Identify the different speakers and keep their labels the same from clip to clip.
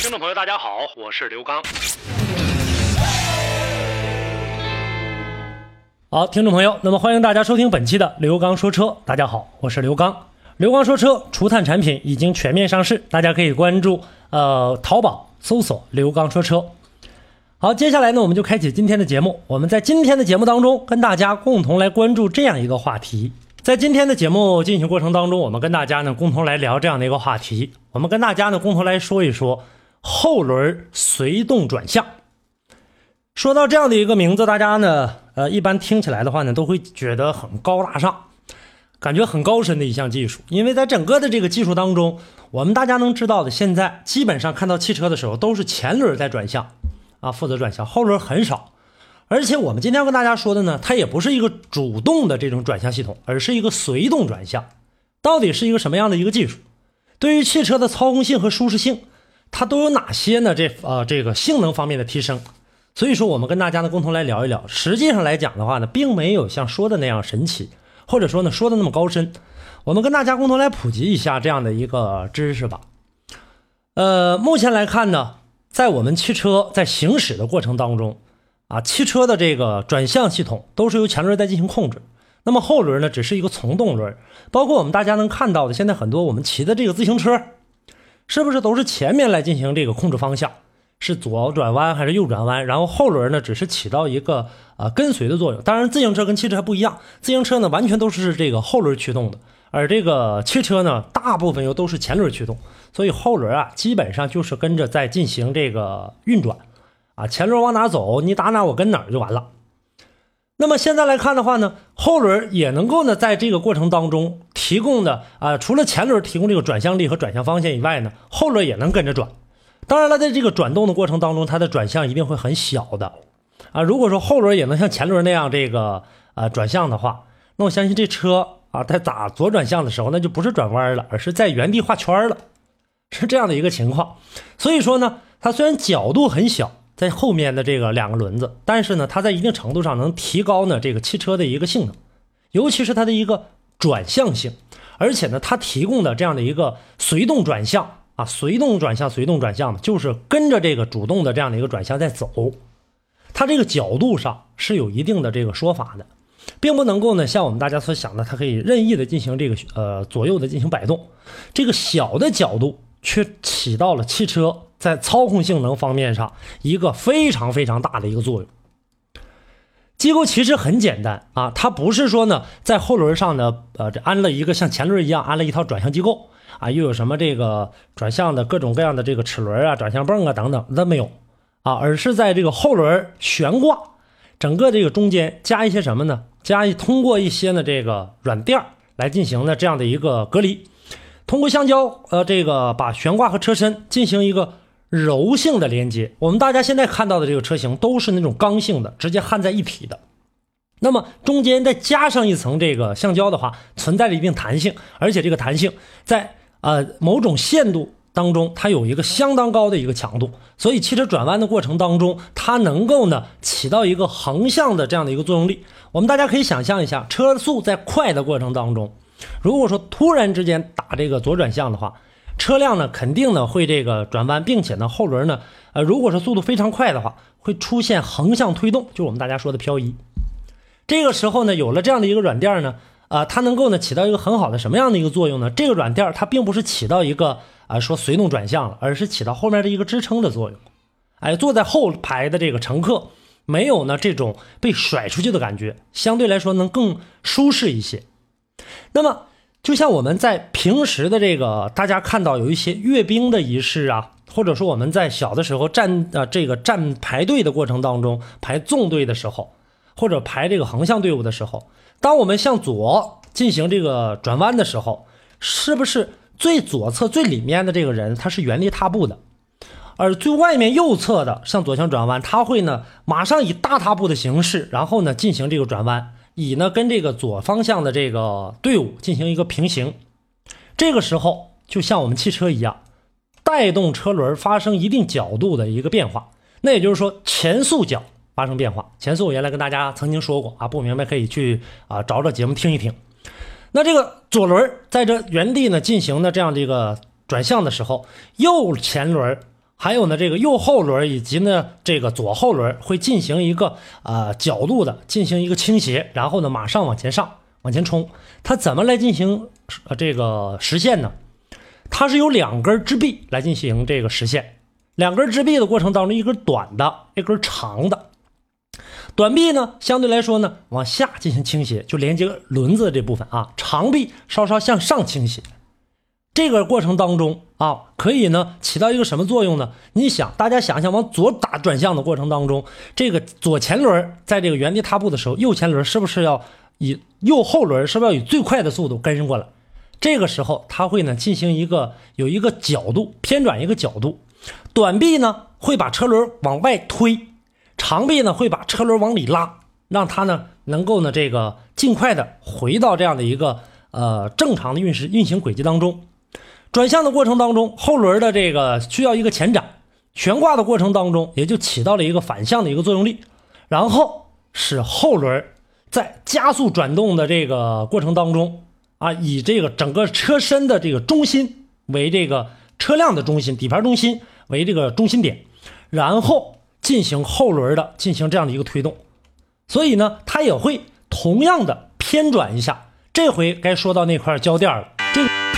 Speaker 1: 听众朋友，大家好，我是刘刚。好，听众朋友，那么欢迎大家收听本期的刘刚说车。大家好，我是刘刚。刘刚说车，除碳产品已经全面上市，大家可以关注呃淘宝搜索“刘刚说车”。好，接下来呢，我们就开启今天的节目。我们在今天的节目当中，跟大家共同来关注这样一个话题。在今天的节目进行过程当中，我们跟大家呢共同来聊这样的一个话题。我们跟大家呢共同来说一说后轮随动转向。说到这样的一个名字，大家呢呃一般听起来的话呢，都会觉得很高大上，感觉很高深的一项技术。因为在整个的这个技术当中，我们大家能知道的，现在基本上看到汽车的时候，都是前轮在转向啊，负责转向，后轮很少。而且我们今天要跟大家说的呢，它也不是一个主动的这种转向系统，而是一个随动转向。到底是一个什么样的一个技术？对于汽车的操控性和舒适性，它都有哪些呢？这呃这个性能方面的提升。所以说，我们跟大家呢共同来聊一聊。实际上来讲的话呢，并没有像说的那样神奇，或者说呢说的那么高深。我们跟大家共同来普及一下这样的一个知识吧。呃，目前来看呢，在我们汽车在行驶的过程当中。啊，汽车的这个转向系统都是由前轮在进行控制，那么后轮呢，只是一个从动轮。包括我们大家能看到的，现在很多我们骑的这个自行车，是不是都是前面来进行这个控制方向，是左转弯还是右转弯？然后后轮呢，只是起到一个呃跟随的作用。当然，自行车跟汽车还不一样，自行车呢完全都是这个后轮驱动的，而这个汽车呢，大部分又都是前轮驱动，所以后轮啊，基本上就是跟着在进行这个运转。啊，前轮往哪走，你打哪我跟哪就完了。那么现在来看的话呢，后轮也能够呢，在这个过程当中提供的啊，除了前轮提供这个转向力和转向方向以外呢，后轮也能跟着转。当然了，在这个转动的过程当中，它的转向一定会很小的啊。如果说后轮也能像前轮那样这个啊转向的话，那我相信这车啊，它打左转向的时候，那就不是转弯了，而是在原地画圈了，是这样的一个情况。所以说呢，它虽然角度很小。在后面的这个两个轮子，但是呢，它在一定程度上能提高呢这个汽车的一个性能，尤其是它的一个转向性，而且呢，它提供的这样的一个随动转向啊，随动转向，随动转向嘛，就是跟着这个主动的这样的一个转向在走，它这个角度上是有一定的这个说法的，并不能够呢像我们大家所想的，它可以任意的进行这个呃左右的进行摆动，这个小的角度却起到了汽车。在操控性能方面上，一个非常非常大的一个作用。机构其实很简单啊，它不是说呢，在后轮上呢，呃，这安了一个像前轮一样安了一套转向机构啊，又有什么这个转向的各种各样的这个齿轮啊、转向泵啊等等，那没有啊，而是在这个后轮悬挂整个这个中间加一些什么呢？加一通过一些呢这个软垫来进行的这样的一个隔离，通过橡胶呃这个把悬挂和车身进行一个。柔性的连接，我们大家现在看到的这个车型都是那种刚性的，直接焊在一体的。那么中间再加上一层这个橡胶的话，存在着一定弹性，而且这个弹性在呃某种限度当中，它有一个相当高的一个强度，所以汽车转弯的过程当中，它能够呢起到一个横向的这样的一个作用力。我们大家可以想象一下，车速在快的过程当中，如果说突然之间打这个左转向的话。车辆呢，肯定呢会这个转弯，并且呢后轮呢，呃，如果说速度非常快的话，会出现横向推动，就我们大家说的漂移。这个时候呢，有了这样的一个软垫呢，啊，它能够呢起到一个很好的什么样的一个作用呢？这个软垫它并不是起到一个啊说随动转向了，而是起到后面的一个支撑的作用。哎，坐在后排的这个乘客没有呢这种被甩出去的感觉，相对来说能更舒适一些。那么。就像我们在平时的这个，大家看到有一些阅兵的仪式啊，或者说我们在小的时候站啊这个站排队的过程当中排纵队的时候，或者排这个横向队伍的时候，当我们向左进行这个转弯的时候，是不是最左侧最里面的这个人他是原地踏步的，而最外面右侧的向左向转弯，他会呢马上以大踏步的形式，然后呢进行这个转弯，以呢跟这个左方向的这个队伍进行一个平行。这个时候就像我们汽车一样，带动车轮发生一定角度的一个变化。那也就是说前速角发生变化。前速我原来跟大家曾经说过啊，不明白可以去啊找找节目听一听。那这个左轮在这原地呢进行的这样的一个转向的时候，右前轮。还有呢，这个右后轮以及呢这个左后轮会进行一个呃角度的进行一个倾斜，然后呢马上往前上往前冲。它怎么来进行呃这个实现呢？它是由两根支臂来进行这个实现。两根支臂的过程当中，一根短的，一根长的。短臂呢相对来说呢往下进行倾斜，就连接轮子这部分啊。长臂稍稍向上倾斜。这个过程当中啊，可以呢起到一个什么作用呢？你想，大家想想，往左打转向的过程当中，这个左前轮在这个原地踏步的时候，右前轮是不是要以右后轮是不是要以最快的速度跟上过来？这个时候，它会呢进行一个有一个角度偏转一个角度，短臂呢会把车轮往外推，长臂呢会把车轮往里拉，让它呢能够呢这个尽快的回到这样的一个呃正常的运时运行轨迹当中。转向的过程当中，后轮的这个需要一个前展，悬挂的过程当中也就起到了一个反向的一个作用力，然后使后轮在加速转动的这个过程当中啊，以这个整个车身的这个中心为这个车辆的中心，底盘中心为这个中心点，然后进行后轮的进行这样的一个推动，所以呢，它也会同样的偏转一下。这回该说到那块胶垫了，这。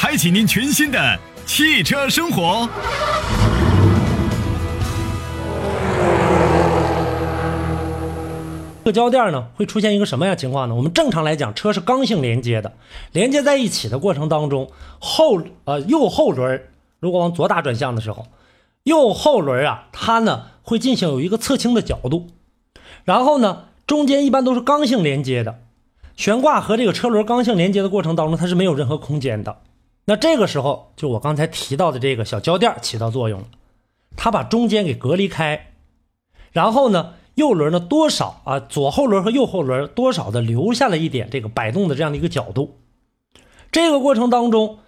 Speaker 2: 开启您全新的汽车生活。
Speaker 1: 这个胶垫呢，会出现一个什么样情况呢？我们正常来讲，车是刚性连接的，连接在一起的过程当中，后呃右后轮如果往左打转向的时候，右后轮啊，它呢会进行有一个侧倾的角度，然后呢中间一般都是刚性连接的，悬挂和这个车轮刚性连接的过程当中，它是没有任何空间的。那这个时候，就我刚才提到的这个小胶垫起到作用了，它把中间给隔离开，然后呢，右轮呢多少啊，左后轮和右后轮多少的留下了一点这个摆动的这样的一个角度，这个过程当中，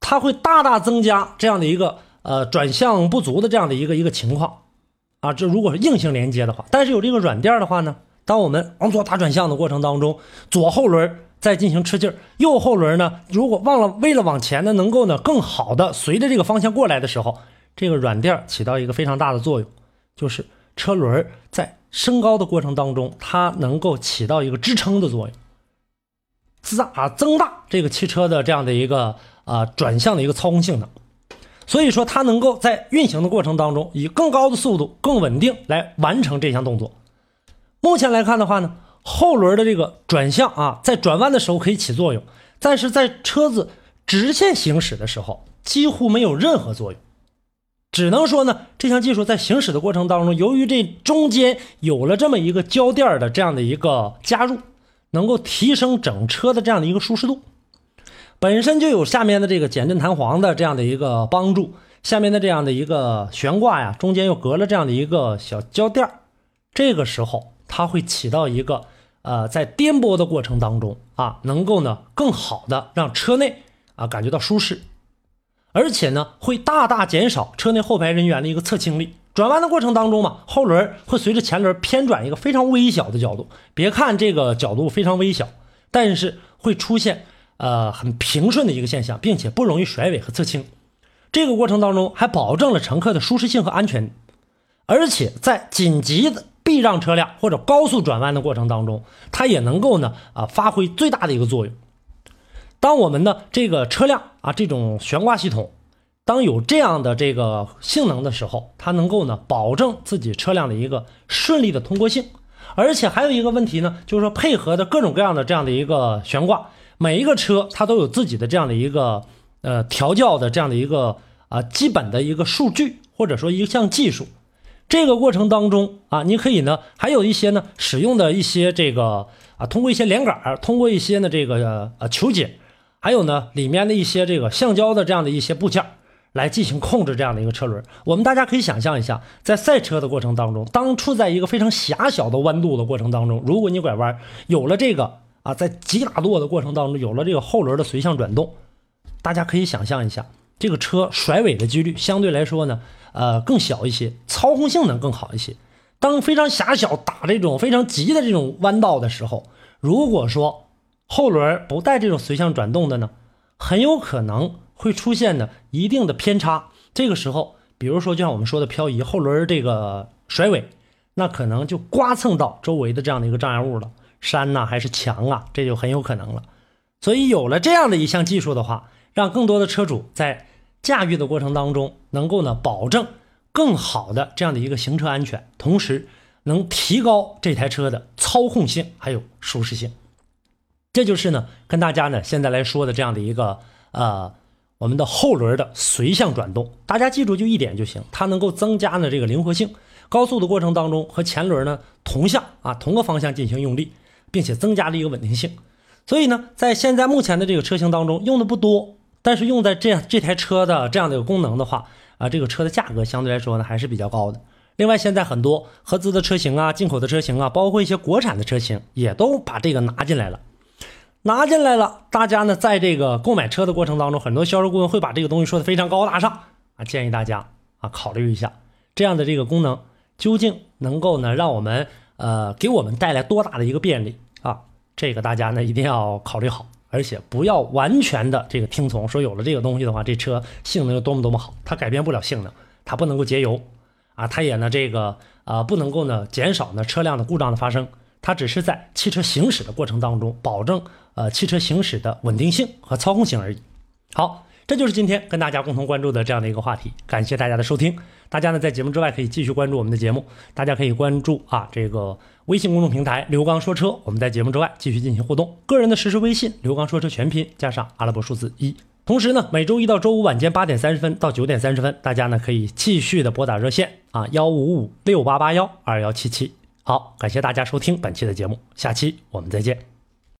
Speaker 1: 它会大大增加这样的一个呃转向不足的这样的一个一个情况，啊，这如果是硬性连接的话，但是有这个软垫的话呢，当我们往左打转向的过程当中，左后轮。再进行吃劲儿，右后轮呢？如果忘了为了往前呢，能够呢更好的随着这个方向过来的时候，这个软垫起到一个非常大的作用，就是车轮在升高的过程当中，它能够起到一个支撑的作用，增大增大这个汽车的这样的一个啊转向的一个操控性能，所以说它能够在运行的过程当中以更高的速度、更稳定来完成这项动作。目前来看的话呢。后轮的这个转向啊，在转弯的时候可以起作用，但是在车子直线行驶的时候几乎没有任何作用。只能说呢，这项技术在行驶的过程当中，由于这中间有了这么一个胶垫的这样的一个加入，能够提升整车的这样的一个舒适度。本身就有下面的这个减震弹簧的这样的一个帮助，下面的这样的一个悬挂呀，中间又隔了这样的一个小胶垫这个时候。它会起到一个，呃，在颠簸的过程当中啊，能够呢更好的让车内啊感觉到舒适，而且呢会大大减少车内后排人员的一个侧倾力。转弯的过程当中嘛，后轮会随着前轮偏转一个非常微小的角度。别看这个角度非常微小，但是会出现呃很平顺的一个现象，并且不容易甩尾和侧倾。这个过程当中还保证了乘客的舒适性和安全，而且在紧急的。避让车辆或者高速转弯的过程当中，它也能够呢啊发挥最大的一个作用。当我们的这个车辆啊这种悬挂系统，当有这样的这个性能的时候，它能够呢保证自己车辆的一个顺利的通过性。而且还有一个问题呢，就是说配合的各种各样的这样的一个悬挂，每一个车它都有自己的这样的一个呃调教的这样的一个啊基本的一个数据或者说一项技术。这个过程当中啊，你可以呢还有一些呢使用的一些这个啊通过一些连杆，通过一些呢这个呃球节，还有呢里面的一些这个橡胶的这样的一些部件。来进行控制这样的一个车轮，我们大家可以想象一下，在赛车的过程当中，当处在一个非常狭小的弯度的过程当中，如果你拐弯，有了这个啊，在急打舵的过程当中，有了这个后轮的随向转动，大家可以想象一下，这个车甩尾的几率相对来说呢，呃，更小一些，操控性能更好一些。当非常狭小打这种非常急的这种弯道的时候，如果说后轮不带这种随向转动的呢，很有可能。会出现的一定的偏差，这个时候，比如说就像我们说的漂移，后轮这个甩尾，那可能就刮蹭到周围的这样的一个障碍物了，山呐还是墙啊，这就很有可能了。所以有了这样的一项技术的话，让更多的车主在驾驭的过程当中，能够呢保证更好的这样的一个行车安全，同时能提高这台车的操控性还有舒适性。这就是呢跟大家呢现在来说的这样的一个呃。我们的后轮的随向转动，大家记住就一点就行，它能够增加呢这个灵活性。高速的过程当中和前轮呢同向啊同个方向进行用力，并且增加了一个稳定性。所以呢，在现在目前的这个车型当中用的不多，但是用在这样这台车的这样的一个功能的话啊，这个车的价格相对来说呢还是比较高的。另外，现在很多合资的车型啊、进口的车型啊，包括一些国产的车型，也都把这个拿进来了。拿进来了，大家呢在这个购买车的过程当中，很多销售顾问会把这个东西说的非常高大上啊，建议大家啊考虑一下这样的这个功能究竟能够呢让我们呃给我们带来多大的一个便利啊？这个大家呢一定要考虑好，而且不要完全的这个听从，说有了这个东西的话，这车性能有多么多么好，它改变不了性能，它不能够节油啊，它也呢这个啊不能够呢减少呢车辆的故障的发生。它只是在汽车行驶的过程当中，保证呃汽车行驶的稳定性和操控性而已。好，这就是今天跟大家共同关注的这样的一个话题。感谢大家的收听。大家呢在节目之外可以继续关注我们的节目，大家可以关注啊这个微信公众平台刘刚说车，我们在节目之外继续进行互动。个人的实时微信刘刚说车全拼加上阿拉伯数字一。同时呢，每周一到周五晚间八点三十分到九点三十分，大家呢可以继续的拨打热线啊幺五五六八八幺二幺七七。好，感谢大家收听本期的节目，下期我们再见。